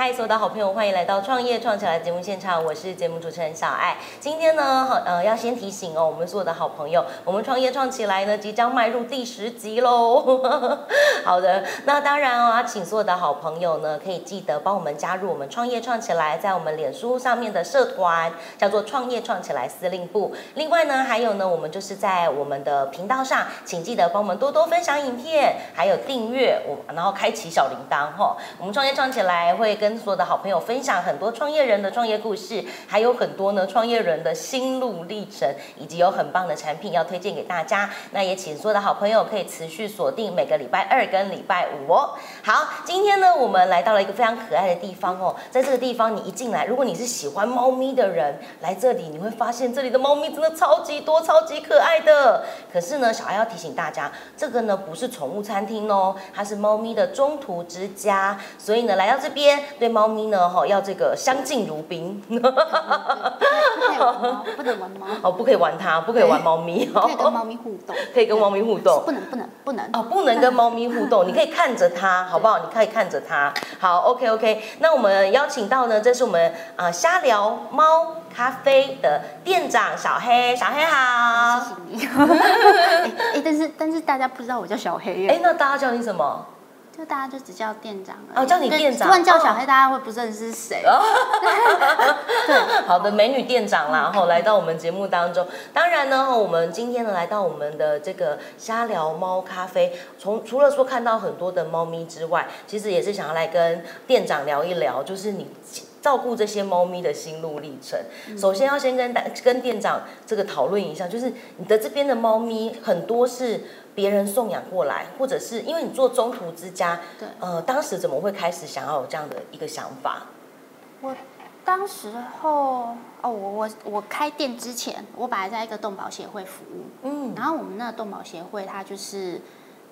嗨，所有的好朋友，欢迎来到创业创起来节目现场，我是节目主持人小爱。今天呢，好呃，要先提醒哦，我们所有的好朋友，我们创业创起来呢，即将迈入第十集喽。好的，那当然哦，请所有的好朋友呢，可以记得帮我们加入我们创业创起来，在我们脸书上面的社团，叫做创业创起来司令部。另外呢，还有呢，我们就是在我们的频道上，请记得帮我们多多分享影片，还有订阅我，然后开启小铃铛哈。我们创业创起来会跟所有的好朋友分享很多创业人的创业故事，还有很多呢创业人的心路历程，以及有很棒的产品要推荐给大家。那也请所有的好朋友可以持续锁定每个礼拜二跟礼拜五哦。好，今天呢我们来到了一个非常可爱的地方哦，在这个地方你一进来，如果你是喜欢猫咪的人，来这里你会发现这里的猫咪真的超级多、超级可爱的。可是呢，小爱要提醒大家，这个呢不是宠物餐厅哦，它是猫咪的中途之家，所以呢来到这边对猫咪呢哈要这个相敬如宾。不能玩猫，哦，不可以玩它，不可以玩猫咪哦。可以跟猫咪互动，可以跟猫咪互动。不能，不能，不能哦，不能跟猫咪互动。你可以看着它，好不好？你可以看着他。好，OK，OK。那我们邀请到呢，这是我们啊瞎聊猫咖啡的店长小黑，小黑好。谢谢你。哎，但是但是大家不知道我叫小黑哎，那大家叫你什么？就大家就只叫店长哦，叫你店长。突然叫小黑，大家会不认识是谁？对，好的，美女店长啦，然后来到我们节目当中。当然呢，我们今天呢来到我们的这个瞎聊猫咖啡，从除了说看到很多的猫咪之外，其实也是想要来跟店长聊一聊，就是你照顾这些猫咪的心路历程。首先要先跟大跟店长这个讨论一下，就是你的这边的猫咪很多是。别人送养过来，或者是因为你做中途之家，对，呃，当时怎么会开始想要有这样的一个想法？我当时候哦，我我我开店之前，我本来在一个动保协会服务，嗯，然后我们那个动保协会，它就是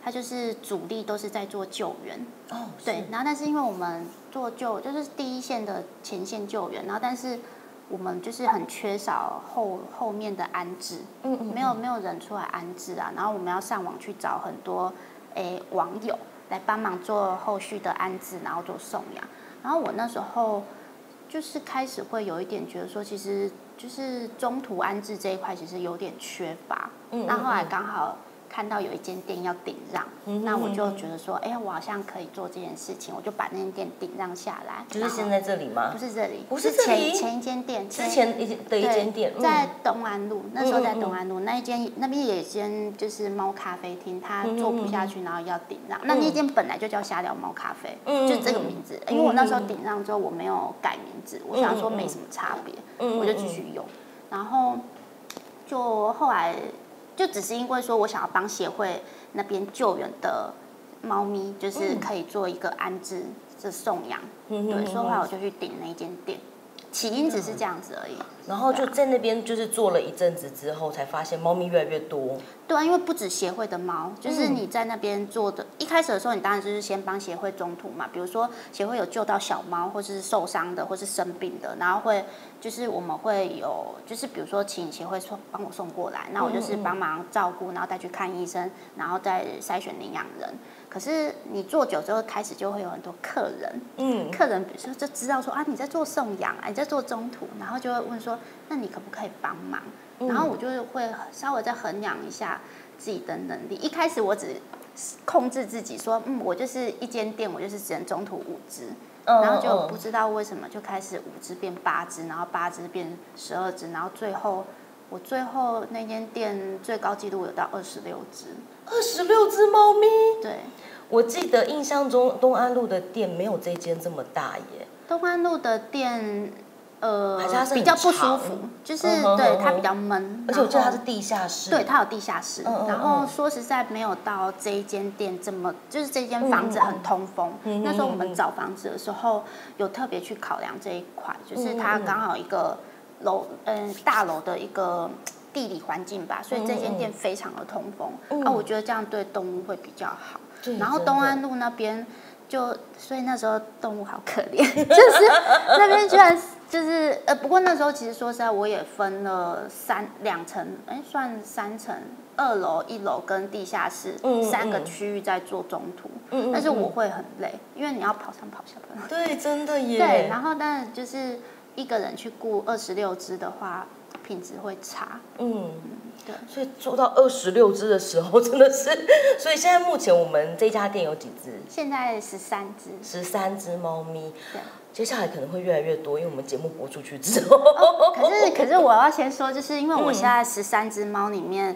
它就是主力都是在做救援，哦，对，然后但是因为我们做救就是第一线的前线救援，然后但是。我们就是很缺少后后面的安置，嗯嗯，没有没有人出来安置啊，然后我们要上网去找很多诶网友来帮忙做后续的安置，然后做送养。然后我那时候就是开始会有一点觉得说，其实就是中途安置这一块其实有点缺乏，嗯，那后来刚好。看到有一间店要顶让，那我就觉得说，哎呀，我好像可以做这件事情，我就把那间店顶让下来。就是现在这里吗？不是这里，不是前前一间店，之前一的一间店，在东安路。那时候在东安路那一间，那边也间就是猫咖啡厅，它做不下去，然后要顶让。那那间本来就叫瞎聊猫咖啡，就这个名字。因为我那时候顶让之后，我没有改名字，我想说没什么差别，我就继续用。然后就后来。就只是因为说，我想要帮协会那边救援的猫咪，就是可以做一个安置、是送养，对，所以后来我就去顶那间店。起因只是这样子而已，然后就在那边就是做了一阵子之后，才发现猫咪越来越多。对啊，因为不止协会的猫，就是你在那边做的，一开始的时候，你当然就是先帮协会中途嘛，比如说协会有救到小猫，或是受伤的，或是生病的，然后会就是我们会有，就是比如说请协会送帮我送过来，那我就是帮忙照顾，然后再去看医生，然后再筛选领养人。可是你做久之后，开始就会有很多客人，嗯，客人比如说就知道说啊，你在做送养，你在做中途，然后就会问说，那你可不可以帮忙？然后我就会稍微再衡量一下自己的能力。一开始我只控制自己说，嗯，我就是一间店，我就是只能中途五只，然后就不知道为什么就开始五只变八只，然后八只变十二只，然后最后我最后那间店最高纪录有到二十六只。二十六只猫咪，对，我记得印象中东安路的店没有这间这么大耶。东安路的店，呃，比较不舒服，就是对它比较闷，而且我记得它是地下室，对，它有地下室。然后说实在没有到这一间店这么，就是这间房子很通风。那时候我们找房子的时候有特别去考量这一块，就是它刚好一个楼，嗯，大楼的一个。地理环境吧，所以这间店非常的通风啊，我觉得这样对动物会比较好。然后东安路那边就，所以那时候动物好可怜，就是那边居然就是呃，不过那时候其实说实在，我也分了三两层，哎，算三层，二楼、一楼跟地下室嗯三个嗯区域在做中途。嗯嗯但是我嗯会很累，因为你要跑上跑下跑。对，真的耶。对，然后但是就是一个人去雇二十六只的话，品质会差。嗯，对，所以做到二十六只的时候，真的是，所以现在目前我们这家店有几只？现在十三只。十三只猫咪。对。接下来可能会越来越多，因为我们节目播出去之后。可是可是我要先说，就是因为我嗯现在十三只猫里面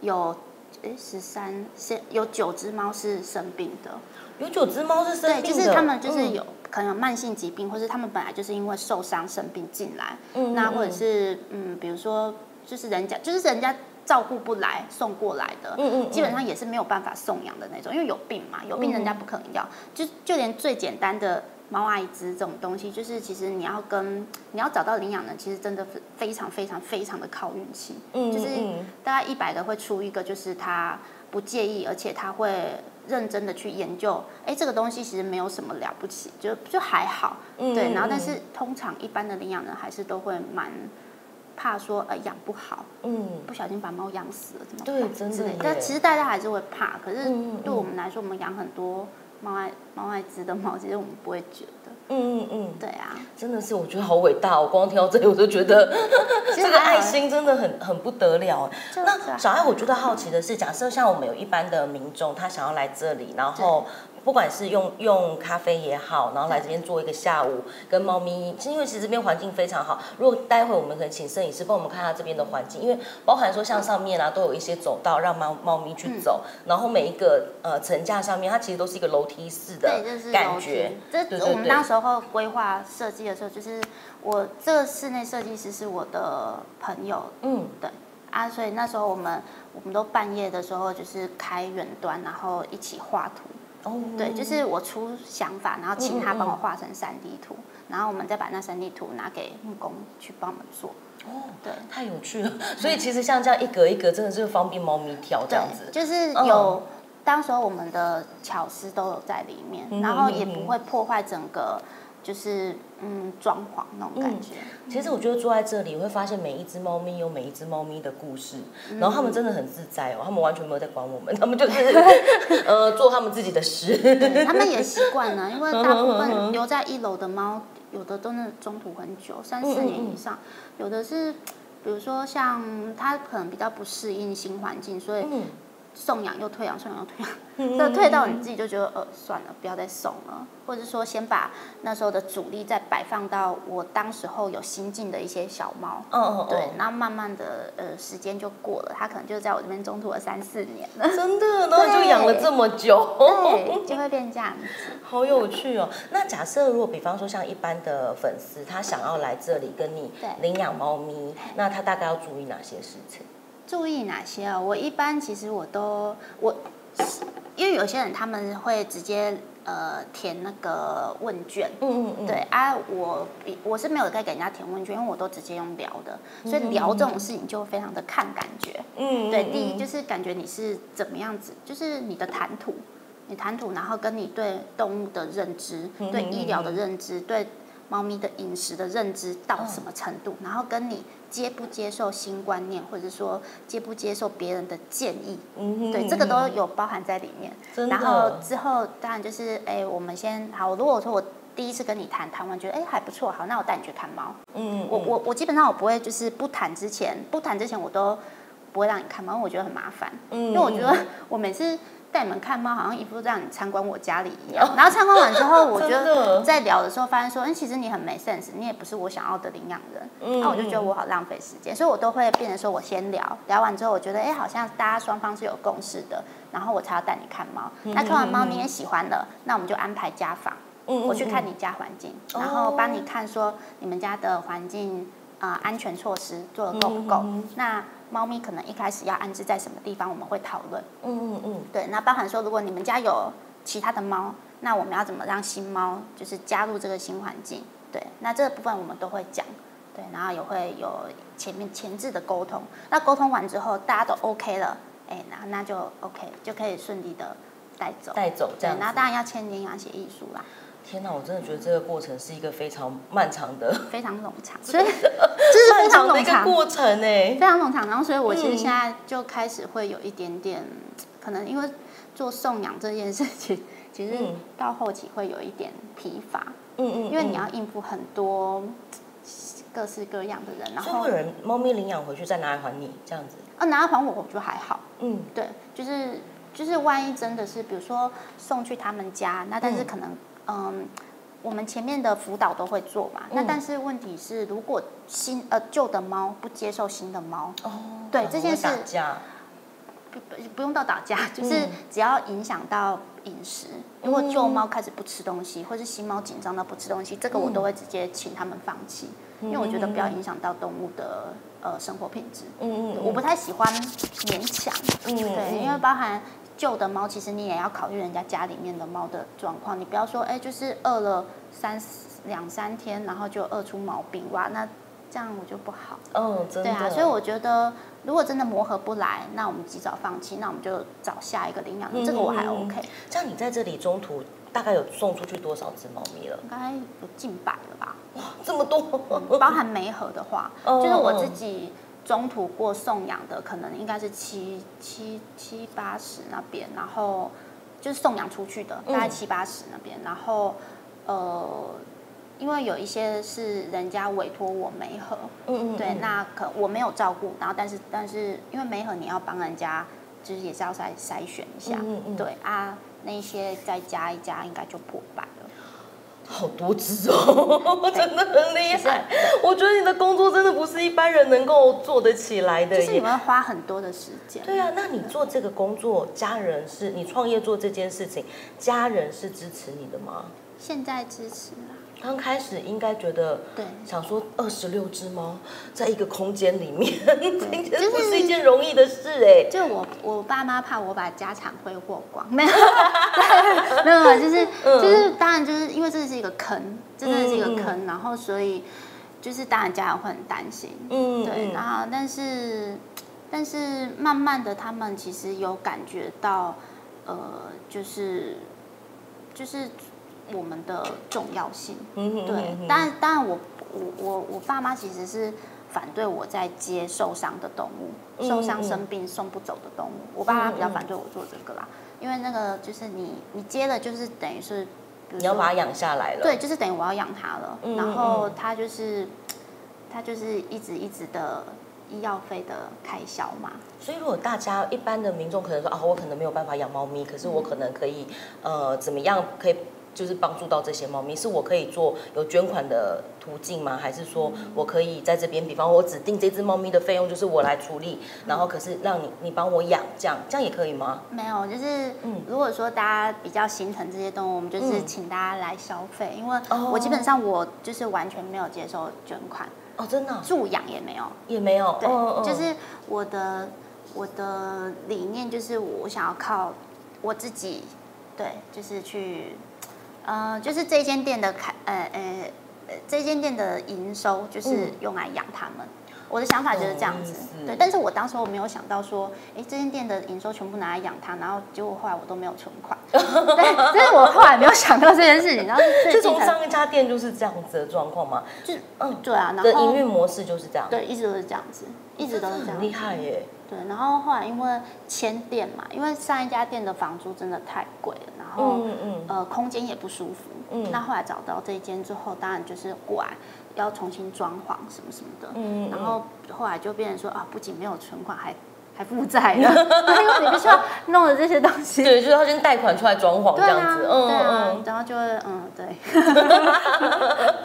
有，诶十三是有九只猫是生病的。有九只猫是生，病的，就是他们就是嗯有、可能有慢性疾病，或是他们本来就是因为受伤生病进来，嗯那或者是嗯，比如说就是人家就是人家照顾不来送过来的，嗯嗯嗯基本上也是没有办法送养的那种，因为有病嘛，有病人家不可能要，就就连最简单的。猫艾滋这种东西，就是其实你要跟你要找到领养人，其实真的非常非常非常的靠运气。嗯就是嗯大概一百个会出一个，就是他不介意，而且他会认真的去研究。哎，这个东西其实没有什么了不起，就就还好。嗯对，然后嗯但是通常一般的领养人还是都会蛮怕说，呃，养不好，嗯不小心把猫养死了怎么对之类但其实大家还是会怕，可是对我们来说，我们养很多猫爱猫爱滋的猫，其实我们不会觉得。嗯嗯嗯，对啊，真的是我觉得好伟大，我光听到这里我就觉得 这个爱心真的很很不得了。就是那小爱，我觉得好奇的是，假设像我们有一般的民众，他想要来这里，然后不管是用用咖啡也好，然后来这边做一个下午，跟猫咪，是因为其实这边环境非常好。如果待会我们可能请摄影师帮我们看一下这边的环境，因为包含说像上面啊都有一些走道让猫猫咪去走，然后每一个呃层架上面它其实都是一个楼梯式的对，就是楼感觉梯。这我们那时候规划设计的时候，就是我这个室内设计师是我的朋友，嗯对啊，所以那时候我们我们都半夜的时候就是开远端，然后一起画图。哦，对，就是我出想法，然后请他帮我画成三 D 图，然后我们再把那三 D 图拿给木工去帮我们做。哦，对。太有趣了。所以其实像这样一格一格，真的是方便猫咪挑这样子。就是嗯有，当时候我们的巧思都有在里面，嗯然后也不会破坏整个，就是嗯装潢那种感觉。其实我觉得坐在这里，会发现每一只猫咪有每一只猫咪的故事，嗯然后他们真的很自在哦，他们完全没有在管我们，他们就是 呃做他们自己的事。对，他们也习惯了，因为大部分留在一楼的猫，有的都是中途很久，三四年以上，有的是，比如说像它可能比较不适应新环境，所以嗯送养又退养，送养又退养，那退到你自己就觉得呃算了，不要再送了，或者说先把那时候的主力再摆放到我当时候有新进的一些小猫。嗯嗯对，嗯，然后慢慢的，呃，时间就过了，它可能就在我这边中途了三四年了，真的，然后就养了这么久，对，就会变这样子。好有趣哦。那假设如果比方说像一般的粉丝，他想要来这里跟你对领养猫咪，那他大概要注意哪些事情？注意哪些啊？我一般其实我都我，因为有些人他们会直接呃填那个问卷，嗯嗯嗯，对啊，我比我是没有在给人家填问卷，因为我都直接用聊的，所以聊这种事情就非常的看感觉。嗯，嗯，对，第一嗯就是感觉你是怎么样子，就是你的谈吐，你谈吐，然后跟你对动物的认知，嗯对医疗的认知，对猫咪的饮食的认知到什么程度，然后跟你接不接受新观念，或者说接不接受别人的建议，对，这个都有包含在里面。然后之后当然就是，哎，我们先好，如果说我第一次跟你谈，谈完觉得哎还不错，好，那我带你去看猫。嗯，我我我基本上我不会就是不谈之前，不谈之前我都不会让你看猫，因为我觉得很麻烦。嗯，因为我觉得我每次带你们看猫，好像一副让你参观我家里一样。然后参观完之后，我 觉得在聊的时候发现说，嗯，其实你很没 sense，你也不是我想要的领养人。嗯那我就觉得我好浪费时间，所以我都会变成说我先聊，聊完之后我觉得哎，好像大家双方是有共识的，然后我才要带你看猫。那看完猫你也喜欢了，那我们就安排家访。嗯我去看你家环境，哦然后帮你看说你们家的环境啊、呃安全措施做的够不够。嗯嗯那猫咪可能一开始要安置在什么地方，我们会讨论。嗯嗯嗯，对，那包含说如果你们家有其他的猫，那我们要怎么让新猫就是加入这个新环境？对，那这个部分我们都会讲。对，然后也会有前面前置的沟通。那沟通完之后，大家都 OK 了，哎，那那就 OK，就可以顺利的带走。带走这样，子对那当然要签领养协议书啦。天哪，我真的觉得这个过程是一个非常漫长的、非常冗长，所以这是非漫长的一个常冗长，过程哎非。常冗长。然后，所以我其实嗯现在就开始会有一点点，可能因为做送养这件事情，其实嗯到后期会有一点疲乏，嗯嗯，因为你嗯要应付很多各式各样的人，然后有人猫咪领养回去再拿来还你这样子。啊拿来还我，我就还好。嗯对，就是就是万一真的是，比如说送去他们家，那但是嗯可能嗯。我们前面的辅导都会做嘛，那嗯但是问题是，如果新呃旧的猫不接受新的猫，哦，对这件事打架，不不不用到打架，就是嗯只要影响到饮食，如果旧嗯猫开始不吃东西，或是新猫紧张到不吃东西，这个我嗯都会直接请他们放弃，因为我觉得不要影响到动物的呃生活品质。嗯。嗯，我不太喜欢勉强，嗯对，因为包含旧的猫，其实你也要考虑人家家里面的猫的状况，你不要说哎，就是饿了三两三天，然后就饿出毛病，哇，那这样我就不好。嗯，真的，对啊，所以我觉得如果真的磨合不来，那我们及早放弃，那我们就找下一个领养人，这个我还嗯 OK，像你在这里中途大概有送出去多少只猫咪了？应该有近百了吧？哇这么多，包含梅盒的话，哦就是我自己中途过送养的，可能应该是七七七八十那边，然后就是送养出去的，大概嗯七八十那边，然后呃，因为有一些是人家委托我梅盒，嗯嗯，对，嗯那可我没有照顾，然后但是但是因为梅盒你要帮人家，就是也是要筛筛选一下，嗯嗯嗯。对啊，那些再加一加，应该就破百了。好多只哦，真的很厉害。我觉得你的工作真的不是一般人能够做得起来的耶。就是你们花很多的时间。对啊，那你做这个工作，家人是你创业做这件事情，家人是支持你的吗？现在支持啦，刚开始应该觉得，对。想说二十六只猫在一个空间里面，听起来就是不是一件容易的事哎。就我我爸妈怕我把家产挥霍光，没有，对没有，就是 嗯。就是当然就是因为这是一个坑，这真的是一个坑，然后所以就是当然家人会很担心，嗯，对，嗯然后但是但是慢慢的他们其实有感觉到，呃，就是就是我们的重要性，嗯对，当然当然我我我我爸妈其实是反对我在接受伤的动物，嗯受伤嗯生病送不走的动物，我爸妈比较反对我做这个啦，因为那个就是你你接了就是等于是，你要把它养下来了。对，就是等于我要养它了，嗯然后嗯。它就是它就是一直一直的医药费的开销嘛，所以，如果大家一般的民众可能说啊，我可能没有办法养猫咪，可是我可能可以呃怎么样可以就是帮助到这些猫咪？是我可以做有捐款的途径吗？还是说我可以在这边，比方我指定这只猫咪的费用就是我来处理，然后可是让你你帮我养，这样这样也可以吗？没有，就是嗯如果说大家比较心疼这些动物，我们就是嗯请大家来消费，因为哦我基本上我就是完全没有接受捐款，哦，真的啊助养也没有，也没有，对，就是我的我的理念就是我想要靠我自己，对，就是去，呃，就是这间店的开，呃呃呃，这间店的营收就是嗯用来养他们。我的想法就是这样子对，但是我当时我没有想到说，哎，这间店的营收全部拿来养它，然后结果后来我都没有存款，对，这是我后来没有想到这件事情，然后是最自从，上一家店就是这样子的状况嘛？就是嗯，对啊，然后营运模式就是这样，对，一直都是这样子，一直都是这样很，厉害耶。对，然后后来因为迁店嘛，因为上一家店的房租真的太贵了，然后、嗯嗯呃空间也不舒服。嗯那后来找到这一间之后，当然就是过来要重新装潢什么什么的。嗯嗯然后后来就变成说啊，不仅没有存款，还还负债了，因为你必须要弄的这些东西。对，就是他先贷款出来装潢这样子，嗯对啊嗯，，然后就会嗯对，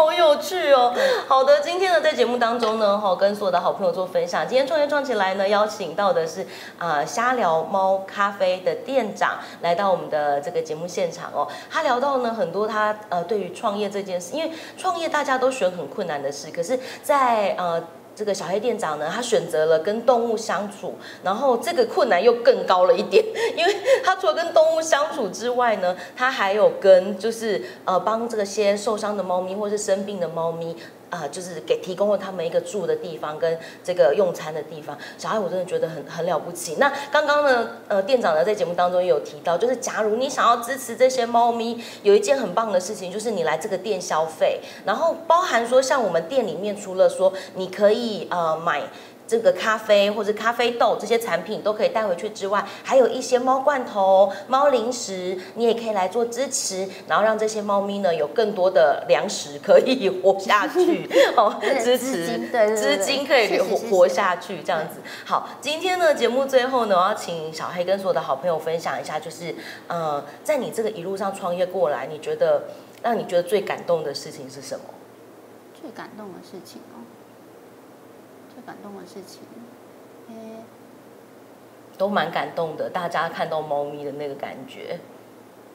好有趣哦。好的，今天呢在节目当中呢，哈跟所有的好朋友做分享。今天创业创起来呢，邀请到的是啊瞎聊猫咖啡的店长来到我们的这个节目现场哦。他聊到呢很多他呃对于创业这件事，因为创业大家都选很困难的事，可是在呃。这个小黑店长呢，他选择了跟动物相处，然后这个困难又更高了一点，因为他除了跟动物相处之外呢，他还有跟就是呃帮这些受伤的猫咪或是生病的猫咪啊、就是给提供了他们一个住的地方跟这个用餐的地方。小爱，我真的觉得很很了不起。那刚刚呢，呃，店长呢在节目当中也有提到，就是假如你想要支持这些猫咪，有一件很棒的事情，就是你来这个店消费，然后包含说像我们店里面除了说你可以呃买。这个咖啡或者咖啡豆这些产品都可以带回去之外，还有一些猫罐头、猫零食，你也可以来做支持，然后让这些猫咪呢有更多的粮食可以活下去 哦，支持资金对对对资金可以是是活是活下去这样子。好，今天呢节目最后呢，我要请小黑跟所有的好朋友分享一下，就是呃，在你这个一路上创业过来，你觉得让你觉得最感动的事情是什么？最感动的事情哦，最感动的事情，诶、都蛮感动的，大家看到猫咪的那个感觉。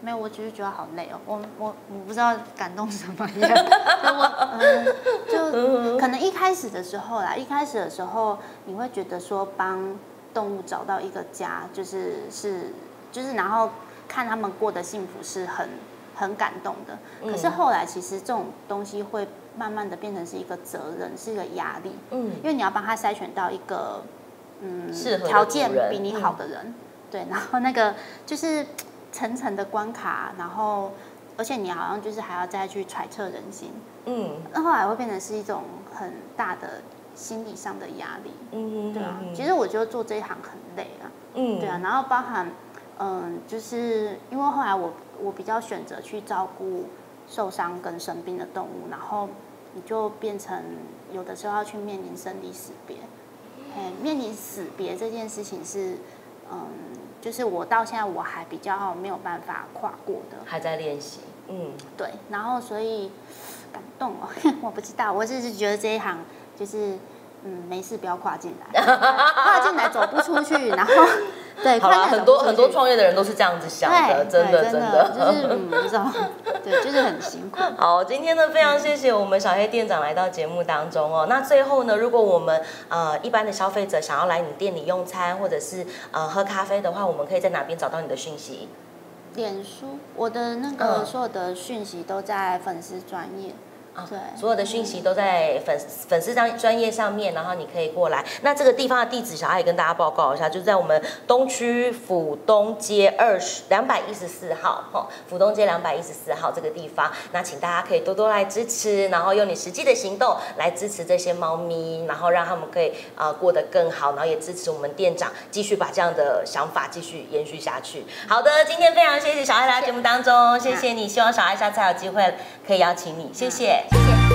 没有，我只是觉得好累哦。我我我不知道感动什么 我嗯，就可能一开始的时候啦，一开始的时候你会觉得说帮动物找到一个家，就是是就是然后看他们过得幸福是很很感动的。可是嗯后来其实这种东西会慢慢的变成是一个责任，是一个压力，嗯。因为你要帮他筛选到一个嗯条件比你好的人，对，然后那个就是层层的关卡，然后而且你好像就是还要再去揣测人心，嗯。那后来会变成是一种很大的心理上的压力，嗯，对啊，嗯其实我觉得做这一行很累啊，嗯。对啊，然后包含嗯，就是因为后来我我比较选择去照顾受伤跟生病的动物，然后你就变成有的时候要去面临生离死别，哎，面临死别这件事情是嗯，就是我到现在我还比较没有办法跨过的，还在练习，嗯。对，然后所以感动哦，我不知道，我只是觉得这一行就是嗯，没事不要跨进来，跨进来走不出去，然后对，好啦，很多很多创业的人都是这样子想的，真的真的。就是嗯，不知道，对，就是很辛苦。好，今天呢，非常谢谢我们小黑店长来到节目当中哦。那最后呢，如果我们呃一般的消费者想要来你店里用餐或者是呃喝咖啡的话，我们可以在哪边找到你的讯息？脸书，我的那个嗯所有的讯息都在粉丝专业，啊对所有的讯息都在粉粉丝专专业上面，然后你可以过来。那这个地方的地址，小爱也跟大家报告一下，就在我们东区府东街二十两百一十四号，哈，府东街两百一十四号这个地方。那请大家可以多多来支持，然后用你实际的行动来支持这些猫咪，然后让他们可以呃过得更好，然后也支持我们店长继续把这样的想法继续延续下去。好的，今天非常谢谢小爱来到节目当中，谢谢你，希望小爱下次还有机会可以邀请你，谢谢。谢谢。